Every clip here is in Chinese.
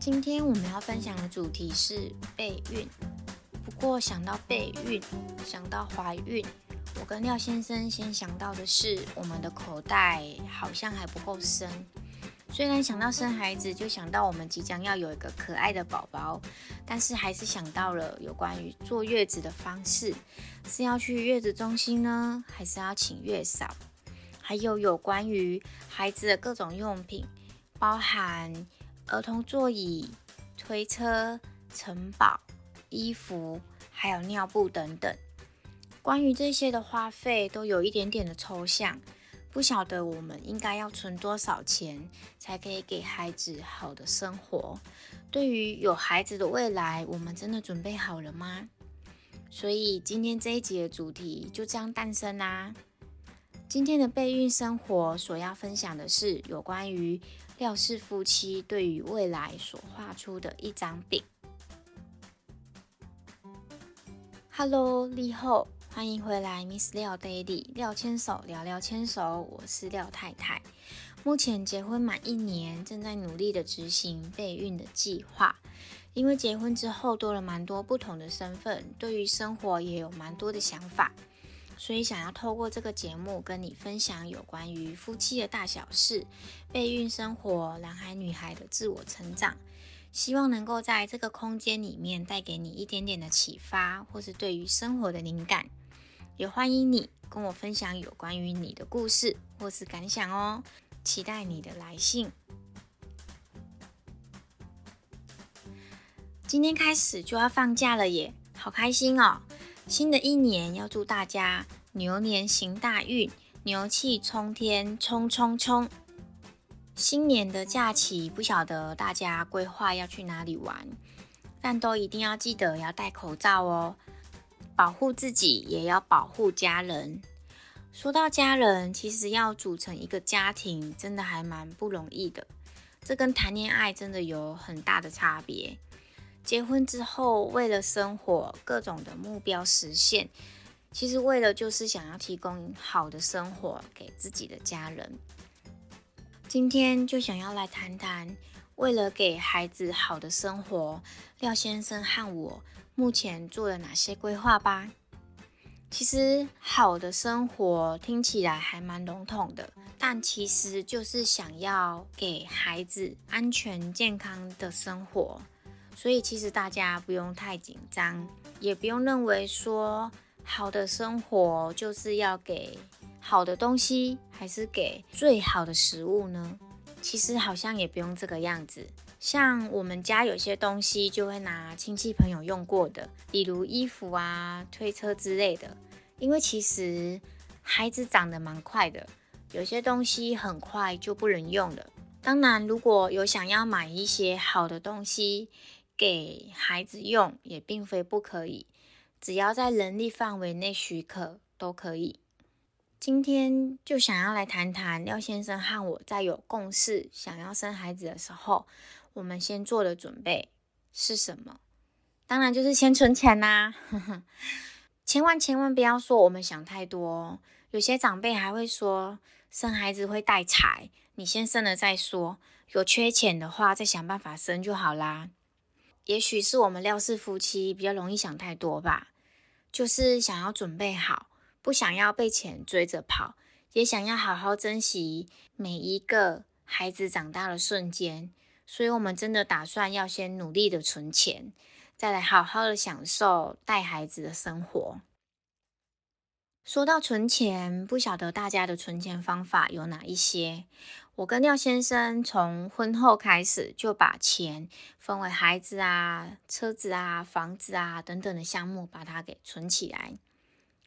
今天我们要分享的主题是备孕。不过想到备孕，想到怀孕，我跟廖先生先想到的是，我们的口袋好像还不够深。虽然想到生孩子，就想到我们即将要有一个可爱的宝宝，但是还是想到了有关于坐月子的方式，是要去月子中心呢，还是要请月嫂？还有有关于孩子的各种用品，包含儿童座椅、推车、城堡、衣服，还有尿布等等。关于这些的花费，都有一点点的抽象。不晓得我们应该要存多少钱，才可以给孩子好的生活？对于有孩子的未来，我们真的准备好了吗？所以今天这一集的主题就这样诞生啦。今天的备孕生活所要分享的是有关于廖氏夫妻对于未来所画出的一张饼。Hello，立后，欢迎回来，Miss 廖 Daily，廖牵手聊聊牵手，我是廖太太。目前结婚满一年，正在努力的执行备孕的计划。因为结婚之后多了蛮多不同的身份，对于生活也有蛮多的想法。所以想要透过这个节目跟你分享有关于夫妻的大小事、备孕生活、男孩女孩的自我成长，希望能够在这个空间里面带给你一点点的启发，或是对于生活的灵感。也欢迎你跟我分享有关于你的故事或是感想哦，期待你的来信。今天开始就要放假了耶，好开心哦！新的一年要祝大家牛年行大运，牛气冲天，冲冲冲！新年的假期不晓得大家规划要去哪里玩，但都一定要记得要戴口罩哦，保护自己也要保护家人。说到家人，其实要组成一个家庭，真的还蛮不容易的。这跟谈恋爱真的有很大的差别。结婚之后，为了生活各种的目标实现，其实为了就是想要提供好的生活给自己的家人。今天就想要来谈谈，为了给孩子好的生活，廖先生和我目前做了哪些规划吧。其实好的生活听起来还蛮笼统的，但其实就是想要给孩子安全健康的生活。所以其实大家不用太紧张，也不用认为说好的生活就是要给好的东西，还是给最好的食物呢？其实好像也不用这个样子。像我们家有些东西就会拿亲戚朋友用过的，比如衣服啊、推车之类的。因为其实孩子长得蛮快的，有些东西很快就不能用了。当然，如果有想要买一些好的东西，给孩子用也并非不可以，只要在能力范围内许可都可以。今天就想要来谈谈廖先生和我在有共识想要生孩子的时候，我们先做的准备是什么？当然就是先存钱啦！千万千万不要说我们想太多，有些长辈还会说生孩子会带财，你先生了再说，有缺钱的话再想办法生就好啦。也许是我们廖氏夫妻比较容易想太多吧，就是想要准备好，不想要被钱追着跑，也想要好好珍惜每一个孩子长大的瞬间，所以我们真的打算要先努力的存钱，再来好好的享受带孩子的生活。说到存钱，不晓得大家的存钱方法有哪一些？我跟廖先生从婚后开始就把钱分为孩子啊、车子啊、房子啊等等的项目，把它给存起来。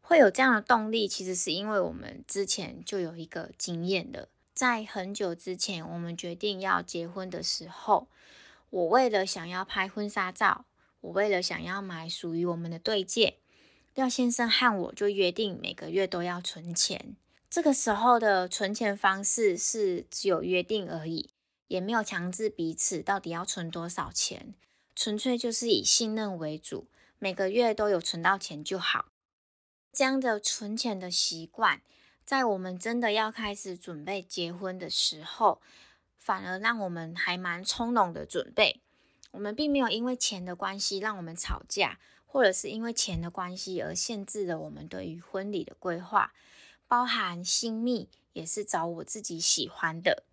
会有这样的动力，其实是因为我们之前就有一个经验的，在很久之前，我们决定要结婚的时候，我为了想要拍婚纱照，我为了想要买属于我们的对戒。廖先生和我就约定每个月都要存钱。这个时候的存钱方式是只有约定而已，也没有强制彼此到底要存多少钱，纯粹就是以信任为主，每个月都有存到钱就好。这样的存钱的习惯，在我们真的要开始准备结婚的时候，反而让我们还蛮从容的准备。我们并没有因为钱的关系让我们吵架，或者是因为钱的关系而限制了我们对于婚礼的规划，包含新密也是找我自己喜欢的。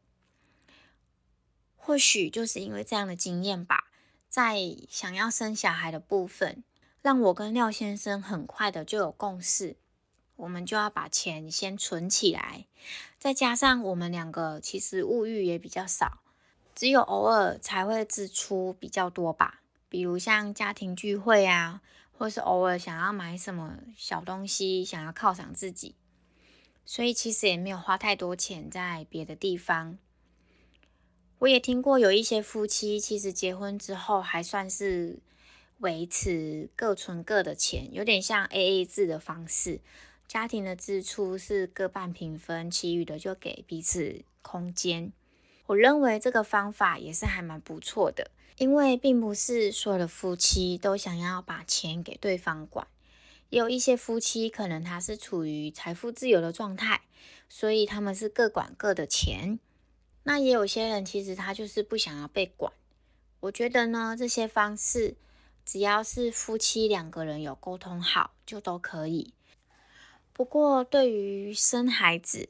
或许就是因为这样的经验吧，在想要生小孩的部分，让我跟廖先生很快的就有共识，我们就要把钱先存起来，再加上我们两个其实物欲也比较少。只有偶尔才会支出比较多吧，比如像家庭聚会啊，或是偶尔想要买什么小东西，想要犒赏自己，所以其实也没有花太多钱在别的地方。我也听过有一些夫妻，其实结婚之后还算是维持各存各的钱，有点像 A A 制的方式，家庭的支出是各半平分，其余的就给彼此空间。我认为这个方法也是还蛮不错的，因为并不是所有的夫妻都想要把钱给对方管，也有一些夫妻可能他是处于财富自由的状态，所以他们是各管各的钱。那也有些人其实他就是不想要被管。我觉得呢，这些方式只要是夫妻两个人有沟通好，就都可以。不过对于生孩子，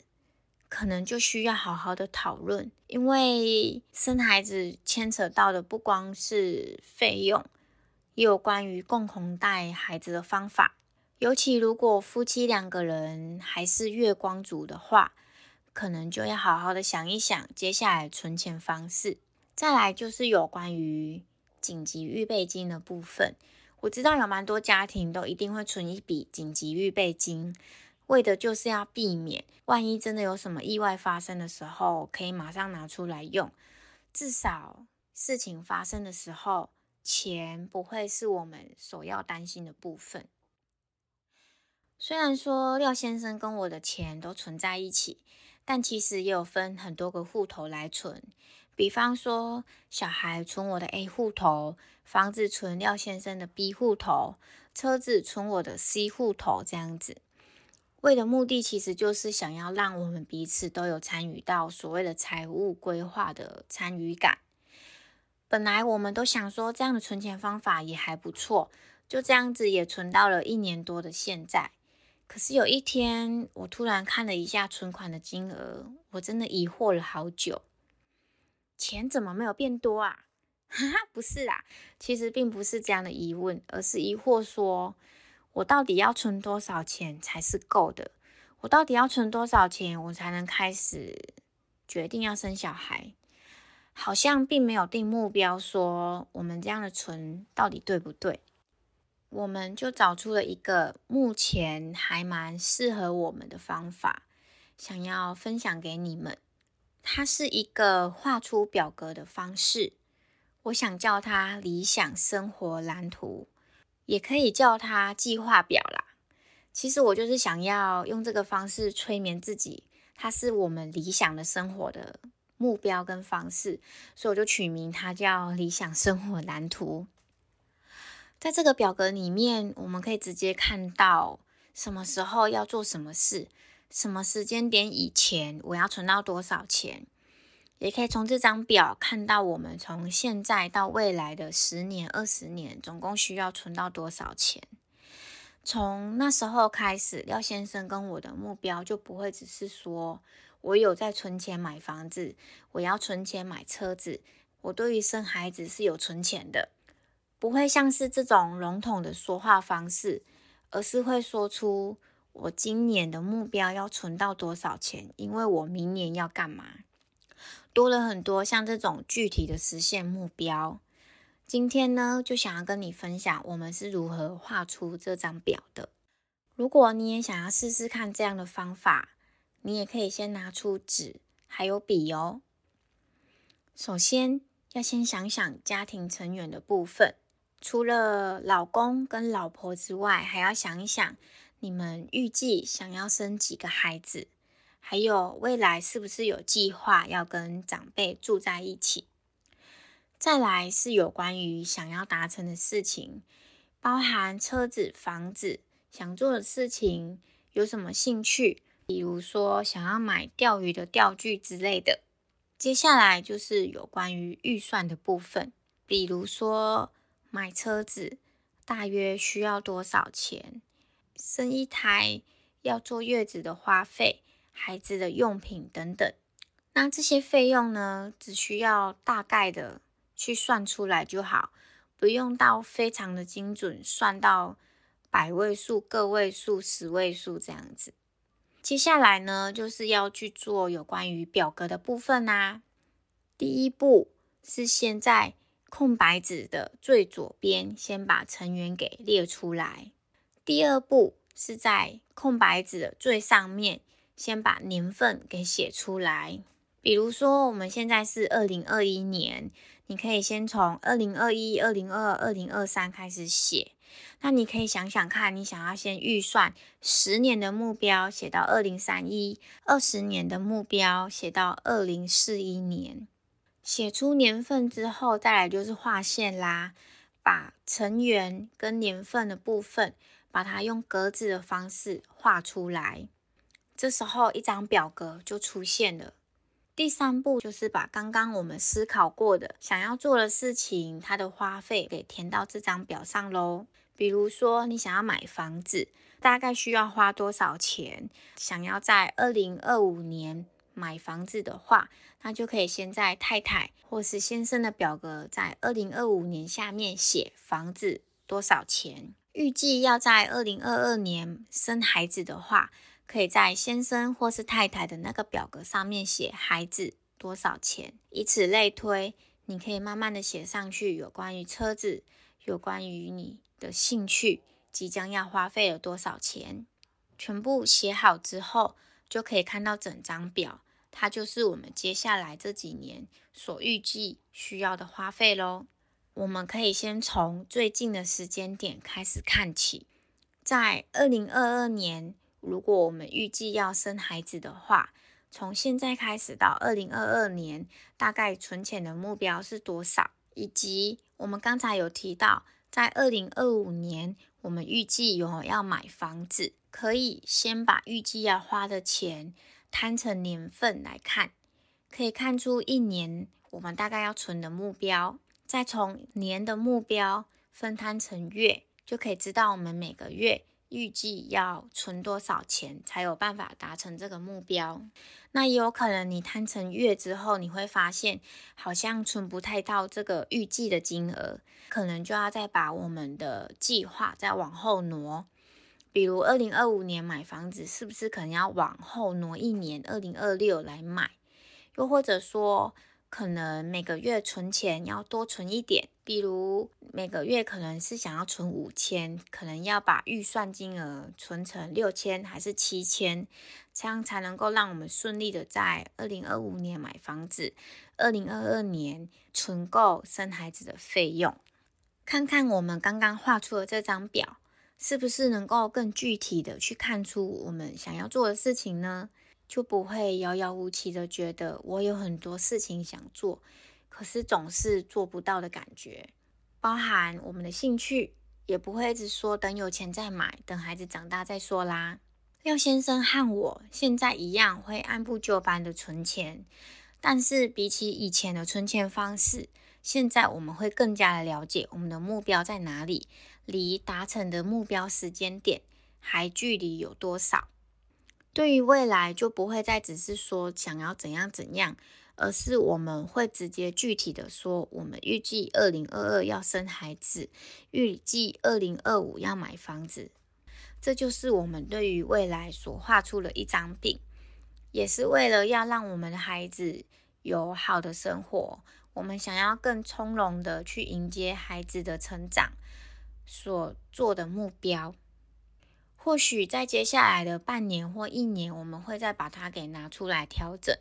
可能就需要好好的讨论，因为生孩子牵扯到的不光是费用，也有关于共同带孩子的方法。尤其如果夫妻两个人还是月光族的话，可能就要好好的想一想接下来存钱方式。再来就是有关于紧急预备金的部分，我知道有蛮多家庭都一定会存一笔紧急预备金。为的就是要避免，万一真的有什么意外发生的时候，可以马上拿出来用。至少事情发生的时候，钱不会是我们所要担心的部分。虽然说廖先生跟我的钱都存在一起，但其实也有分很多个户头来存。比方说，小孩存我的 A 户头，房子存廖先生的 B 户头，车子存我的 C 户头，这样子。为的目的其实就是想要让我们彼此都有参与到所谓的财务规划的参与感。本来我们都想说这样的存钱方法也还不错，就这样子也存到了一年多的现在。可是有一天，我突然看了一下存款的金额，我真的疑惑了好久，钱怎么没有变多啊？哈哈，不是啦，其实并不是这样的疑问，而是疑惑说。我到底要存多少钱才是够的？我到底要存多少钱，我才能开始决定要生小孩？好像并没有定目标，说我们这样的存到底对不对？我们就找出了一个目前还蛮适合我们的方法，想要分享给你们。它是一个画出表格的方式，我想叫它理想生活蓝图。也可以叫它计划表啦。其实我就是想要用这个方式催眠自己，它是我们理想的生活的目标跟方式，所以我就取名它叫理想生活蓝图。在这个表格里面，我们可以直接看到什么时候要做什么事，什么时间点以前我要存到多少钱。也可以从这张表看到，我们从现在到未来的十年、二十年，总共需要存到多少钱。从那时候开始，廖先生跟我的目标就不会只是说我有在存钱买房子，我要存钱买车子。我对于生孩子是有存钱的，不会像是这种笼统的说话方式，而是会说出我今年的目标要存到多少钱，因为我明年要干嘛。多了很多像这种具体的实现目标。今天呢，就想要跟你分享我们是如何画出这张表的。如果你也想要试试看这样的方法，你也可以先拿出纸还有笔哦。首先要先想想家庭成员的部分，除了老公跟老婆之外，还要想一想你们预计想要生几个孩子。还有未来是不是有计划要跟长辈住在一起？再来是有关于想要达成的事情，包含车子、房子，想做的事情，有什么兴趣？比如说想要买钓鱼的钓具之类的。接下来就是有关于预算的部分，比如说买车子大约需要多少钱，生一胎要坐月子的花费，孩子的用品等等。那这些费用呢，只需要大概的去算出来就好，不用到非常的精准，算到百位数、个位数、十位数这样子。接下来呢，就是要去做有关于表格的部分啦。第一步是先在空白纸的最左边先把成员给列出来。第二步是在空白纸的最上面先把年份给写出来。比如说，我们现在是二零二一年，你可以先从二零二一、二零二二、二零二三开始写。那你可以想想看，你想要先预算十年的目标，写到二零三一；二十年的目标，写到二零四一年。写出年份之后，再来就是画线啦，把成员跟年份的部分，把它用格子的方式画出来。这时候，一张表格就出现了。第三步就是把刚刚我们思考过的想要做的事情，它的花费给填到这张表上喽。比如说，你想要买房子，大概需要花多少钱？想要在二零二五年买房子的话，那就可以先在太太或是先生的表格，在二零二五年下面写房子多少钱。预计要在二零二二年生孩子的话。可以在先生或是太太的那个表格上面写孩子多少钱，以此类推，你可以慢慢的写上去，有关于车子，有关于你的兴趣，即将要花费了多少钱，全部写好之后，就可以看到整张表，它就是我们接下来这几年所预计需要的花费喽。我们可以先从最近的时间点开始看起，在二零二二年。如果我们预计要生孩子的话，从现在开始到二零二二年，大概存钱的目标是多少？以及我们刚才有提到，在二零二五年，我们预计有要买房子，可以先把预计要花的钱摊成年份来看，可以看出一年我们大概要存的目标，再从年的目标分摊成月，就可以知道我们每个月。预计要存多少钱才有办法达成这个目标？那也有可能你摊成月之后，你会发现好像存不太到这个预计的金额，可能就要再把我们的计划再往后挪。比如二零二五年买房子，是不是可能要往后挪一年，二零二六来买？又或者说，可能每个月存钱要多存一点，比如每个月可能是想要存五千，可能要把预算金额存成六千还是七千，这样才能够让我们顺利的在二零二五年买房子，二零二二年存够生孩子的费用。看看我们刚刚画出的这张表，是不是能够更具体的去看出我们想要做的事情呢？就不会遥遥无期的觉得我有很多事情想做，可是总是做不到的感觉。包含我们的兴趣，也不会一直说等有钱再买，等孩子长大再说啦。廖先生和我现在一样会按部就班的存钱，但是比起以前的存钱方式，现在我们会更加的了解我们的目标在哪里，离达成的目标时间点还距离有多少。对于未来就不会再只是说想要怎样怎样，而是我们会直接具体的说，我们预计二零二二要生孩子，预计二零二五要买房子，这就是我们对于未来所画出的一张饼，也是为了要让我们的孩子有好的生活，我们想要更从容的去迎接孩子的成长所做的目标。或许在接下来的半年或一年，我们会再把它给拿出来调整，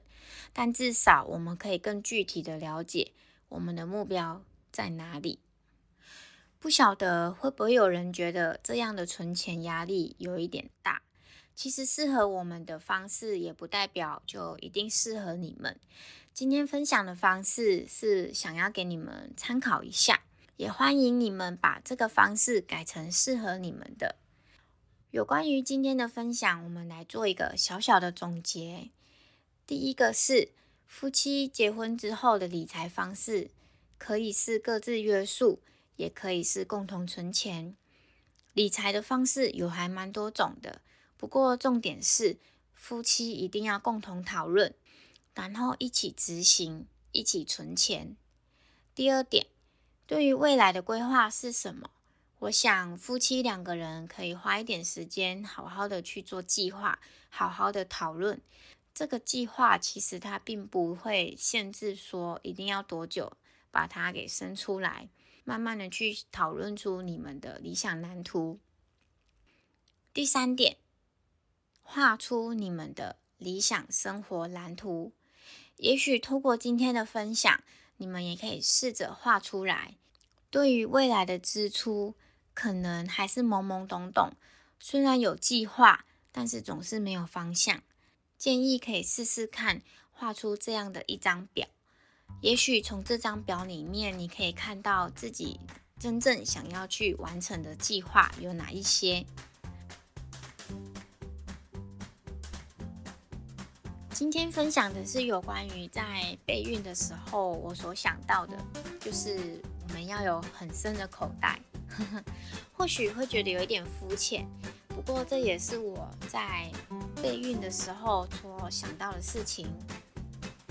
但至少我们可以更具体的了解我们的目标在哪里。不晓得会不会有人觉得这样的存钱压力有一点大？其实适合我们的方式，也不代表就一定适合你们。今天分享的方式是想要给你们参考一下，也欢迎你们把这个方式改成适合你们的。有关于今天的分享，我们来做一个小小的总结。第一个是夫妻结婚之后的理财方式可以是各自约束，也可以是共同存钱。理财的方式有还蛮多种的，不过重点是夫妻一定要共同讨论，然后一起执行，一起存钱。第二点，对于未来的规划是什么？我想夫妻两个人可以花一点时间，好好的去做计划，好好的讨论。这个计划其实它并不会限制说一定要多久把它给生出来，慢慢的去讨论出你们的理想蓝图。第三点，画出你们的理想生活蓝图。也许透过今天的分享，你们也可以试着画出来。对于未来的支出。可能还是懵懵懂懂，虽然有计划，但是总是没有方向。建议可以试试看，画出这样的一张表。也许从这张表里面，你可以看到自己真正想要去完成的计划有哪一些。今天分享的是有关于在备孕的时候，我所想到的，就是我们要有很深的口袋。或许会觉得有一点肤浅，不过这也是我在备孕的时候所想到的事情。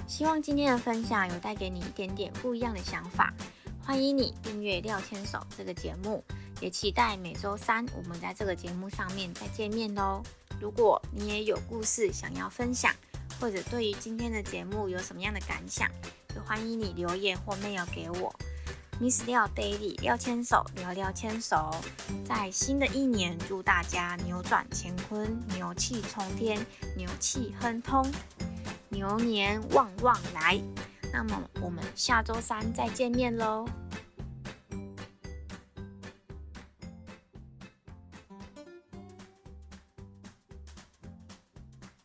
希望今天的分享有带给你一点点不一样的想法。欢迎你订阅廖牵手这个节目，也期待每周三我们在这个节目上面再见面哦。如果你也有故事想要分享，或者对于今天的节目有什么样的感想，也欢迎你留言或 mail 给我。Miss 廖 Daily 廖牵手聊聊牵手，在新的一年祝大家扭转乾坤，牛气冲天，牛气亨通，牛年旺旺来。那么我们下周三再见面喽。